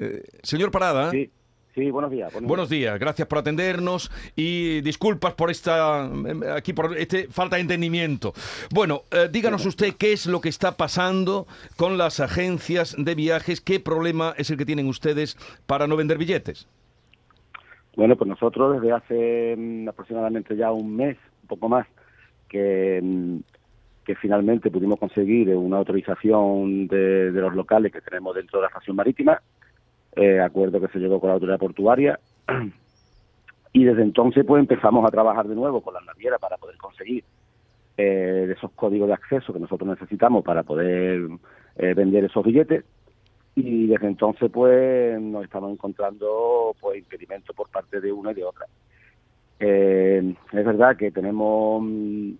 Eh, señor Parada. Sí. Sí, buenos días. Buenos, días. gracias por atendernos y disculpas por esta aquí por este falta de entendimiento. Bueno, eh, díganos usted qué es lo que está pasando con las agencias de viajes, qué problema es el que tienen ustedes para no vender billetes. Bueno, pues nosotros desde hace mm, aproximadamente ya un mes, un poco más, que, mm, que finalmente pudimos conseguir una autorización de, de los locales que tenemos dentro de la estación marítima eh, acuerdo que se llegó con la autoridad portuaria. Y desde entonces pues empezamos a trabajar de nuevo con las navieras para poder conseguir eh, esos códigos de acceso que nosotros necesitamos para poder eh, vender esos billetes. Y desde entonces pues nos estamos encontrando pues impedimentos por parte de una y de otra. Eh, es verdad que tenemos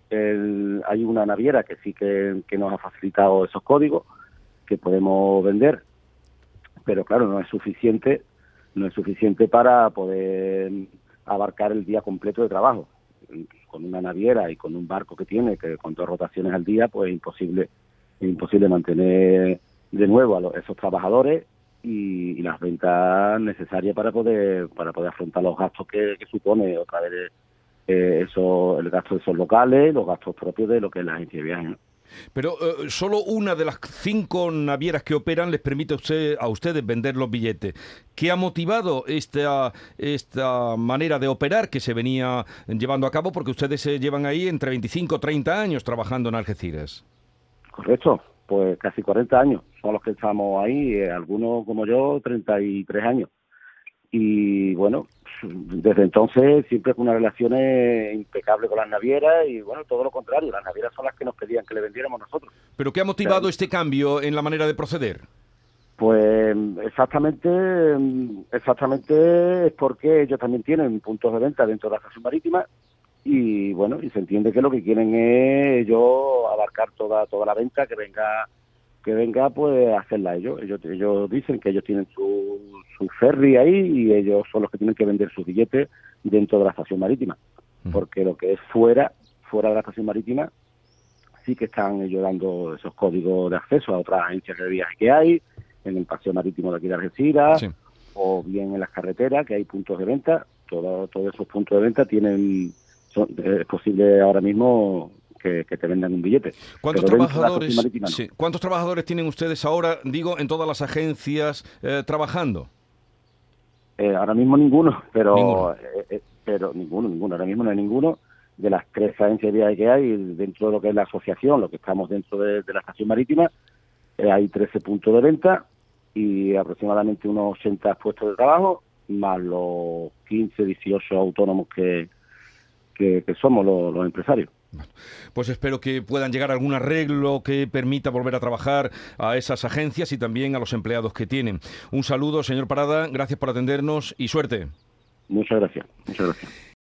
el, hay una naviera que sí que nos ha facilitado esos códigos que podemos vender pero claro, no es suficiente, no es suficiente para poder abarcar el día completo de trabajo. Con una naviera y con un barco que tiene, que con dos rotaciones al día, pues es imposible, imposible mantener de nuevo a esos trabajadores y, las ventas necesarias para poder para poder afrontar los gastos que, supone otra vez eh, eso el gasto de esos locales los gastos propios de lo que es la agencia de viajes pero eh, solo una de las cinco navieras que operan les permite a, usted, a ustedes vender los billetes. ¿Qué ha motivado esta, esta manera de operar que se venía llevando a cabo? Porque ustedes se llevan ahí entre 25 y 30 años trabajando en Algeciras. Correcto, pues casi 40 años son los que estamos ahí, eh, algunos como yo 33 años. Y bueno, desde entonces siempre con una relación impecable con las navieras y bueno, todo lo contrario, las navieras son las que nos pedían que le vendiéramos nosotros. ¿Pero qué ha motivado este cambio en la manera de proceder? Pues exactamente, exactamente es porque ellos también tienen puntos de venta dentro de la estación marítima y bueno, y se entiende que lo que quieren es ellos abarcar toda toda la venta que venga que venga pues a hacerla ellos. Ellos, ellos dicen que ellos tienen su, su ferry ahí y ellos son los que tienen que vender sus billetes dentro de la estación marítima. Porque lo que es fuera, fuera de la estación marítima, sí que están ellos dando esos códigos de acceso a otras agencias de viaje que hay, en el paseo marítimo de aquí de Algeciras, o bien en las carreteras, que hay puntos de venta. Todo, todos esos puntos de venta tienen, son, es posible ahora mismo que, te vendan un billete. ¿Cuántos trabajadores, ¿Cuántos trabajadores tienen ustedes ahora, digo, en todas las agencias eh, trabajando? Eh, ahora mismo ninguno, pero eh, pero ninguno, ninguno. Ahora mismo no hay ninguno de las tres agencias que hay dentro de lo que es la asociación, lo que estamos dentro de, la estación marítima, hay 13 puntos de venta y aproximadamente unos 80 puestos de trabajo, más los 15, 18 autónomos que, que, somos los empresarios pues espero que puedan llegar a algún arreglo que permita volver a trabajar a esas agencias y también a los empleados que tienen. Un saludo, señor Parada, gracias por atendernos y suerte. Muchas gracias, muchas gracias.